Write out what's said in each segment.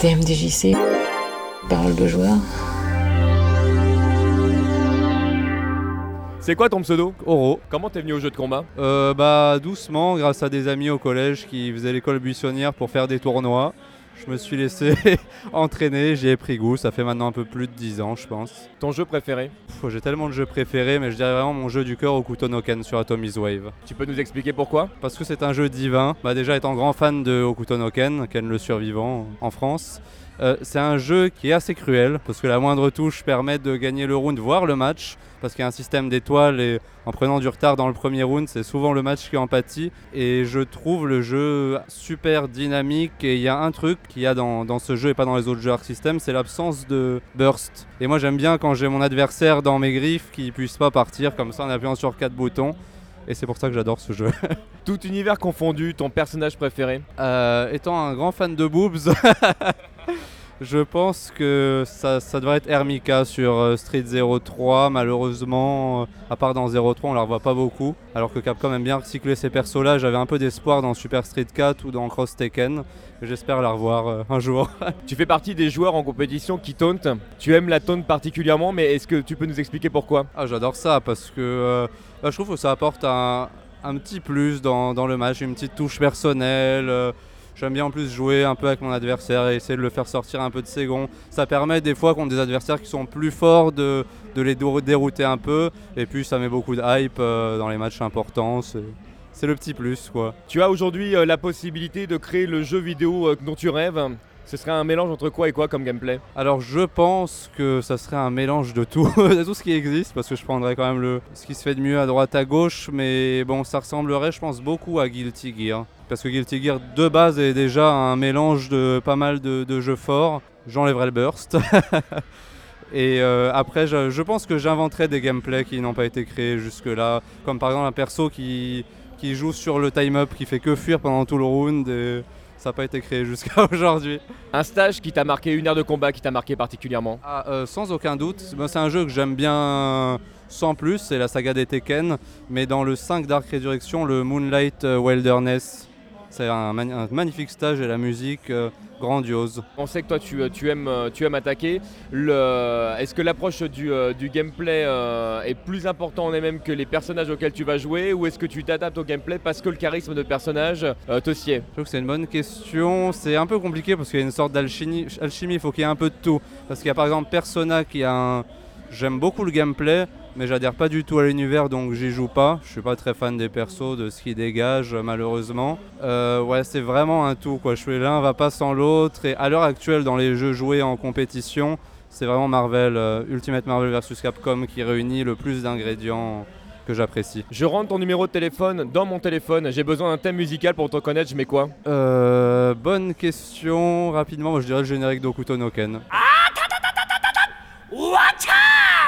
TMDJC, parole de joueur. C'est quoi ton pseudo? Oro. Comment t'es venu au jeu de combat? Euh, bah doucement, grâce à des amis au collège qui faisaient l'école buissonnière pour faire des tournois. Je me suis laissé entraîner, j'y ai pris goût, ça fait maintenant un peu plus de 10 ans je pense. Ton jeu préféré J'ai tellement de jeux préférés, mais je dirais vraiment mon jeu du cœur au Okutonoken sur Atomic Wave. Tu peux nous expliquer pourquoi? Parce que c'est un jeu divin, bah déjà étant grand fan de Okutonoken, Ken le survivant en France, euh, c'est un jeu qui est assez cruel, parce que la moindre touche permet de gagner le round, voire le match, parce qu'il y a un système d'étoiles et en prenant du retard dans le premier round, c'est souvent le match qui en pâtit. Et je trouve le jeu super dynamique et il y a un truc qu'il y a dans, dans ce jeu et pas dans les autres jeux Arc System, c'est l'absence de burst. Et moi j'aime bien quand j'ai mon adversaire dans mes griffes qu'il puisse pas partir comme ça en appuyant sur quatre boutons. Et c'est pour ça que j'adore ce jeu. Tout univers confondu, ton personnage préféré? Euh, étant un grand fan de boobs, je pense que ça, ça devrait être Hermika sur euh, Street 03. Malheureusement, euh, à part dans 03, on la revoit pas beaucoup. Alors que Capcom aime bien recycler ces persos-là. J'avais un peu d'espoir dans Super Street 4 ou dans Cross Tekken. J'espère la revoir euh, un jour. Tu fais partie des joueurs en compétition qui tauntent. Tu aimes la taunt particulièrement, mais est-ce que tu peux nous expliquer pourquoi? Ah, j'adore ça parce que bah, je trouve que ça apporte un, un petit plus dans, dans le match, une petite touche personnelle. J'aime bien en plus jouer un peu avec mon adversaire et essayer de le faire sortir un peu de ses gonds. Ça permet des fois contre des adversaires qui sont plus forts de, de les dérouter un peu. Et puis ça met beaucoup de hype euh, dans les matchs importants. C'est c'est le petit plus quoi. Tu as aujourd'hui euh, la possibilité de créer le jeu vidéo euh, dont tu rêves. Ce serait un mélange entre quoi et quoi comme gameplay? Alors je pense que ça serait un mélange de tout, de tout ce qui existe, parce que je prendrais quand même le, ce qui se fait de mieux à droite à gauche, mais bon, ça ressemblerait, je pense, beaucoup à Guilty Gear. Parce que Guilty Gear de base est déjà un mélange de pas mal de, jeux forts. J'enlèverai le burst. Et euh, après, je, pense que j'inventerai des gameplays qui n'ont pas été créés jusque-là, comme par exemple un perso qui, qui joue sur le time-up, qui fait que fuir pendant tout le round, ça n'a pas été créé jusqu'à aujourd'hui. Un stage qui t'a marqué, une heure de combat qui t'a marqué particulièrement Ah, euh, sans aucun doute. Moi, c'est un jeu que j'aime bien sans plus, c'est la saga des Tekken. Mais dans le 5 Dark Resurrection, le Moonlight euh, Wilderness, c'est un, magnifique stage et la musique euh, grandiose. On sait que toi tu, tu aimes, euh, tu aimes attaquer. Est-ce que l'approche du, euh, du gameplay euh, est plus important en elle-même que les personnages auxquels tu vas jouer ou est-ce que tu t'adaptes au gameplay parce que le charisme de personnage euh, te sied? Je trouve que c'est une bonne question. C'est un peu compliqué parce qu'il y a une sorte d'alchimie. Alchimie, il faut qu'il y ait un peu de tout. Parce qu'il y a par exemple Persona qui a un. J'aime beaucoup le gameplay, mais j'adhère pas du tout à l'univers donc j'y joue pas. Je suis pas très fan des persos, de ce qu'ils dégagent malheureusement. Euh, ouais, c'est vraiment un tout quoi. Je fais l'un va pas sans l'autre. Et à l'heure actuelle, dans les jeux joués en compétition, c'est vraiment Marvel, euh, Ultimate Marvel vs Capcom qui réunit le plus d'ingrédients que j'apprécie. Je rentre ton numéro de téléphone dans mon téléphone, j'ai besoin d'un thème musical pour te connaître, je mets quoi? Euh, bonne question. Rapidement, moi, je dirais le générique d'Okuto no Ken.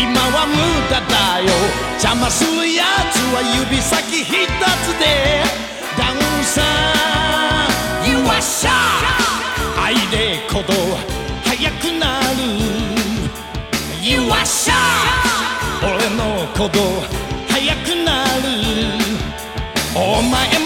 今は無駄だよ。邪魔するやつは指先一つで。ダウンさ You are shy 愛で鼓動速くなる。You are shy 俺の鼓動速くなる。お前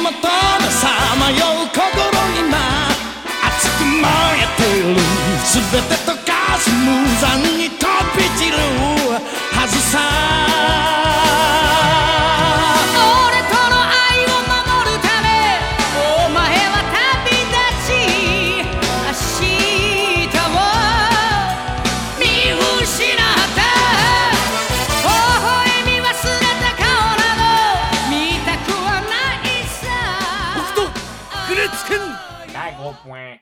wah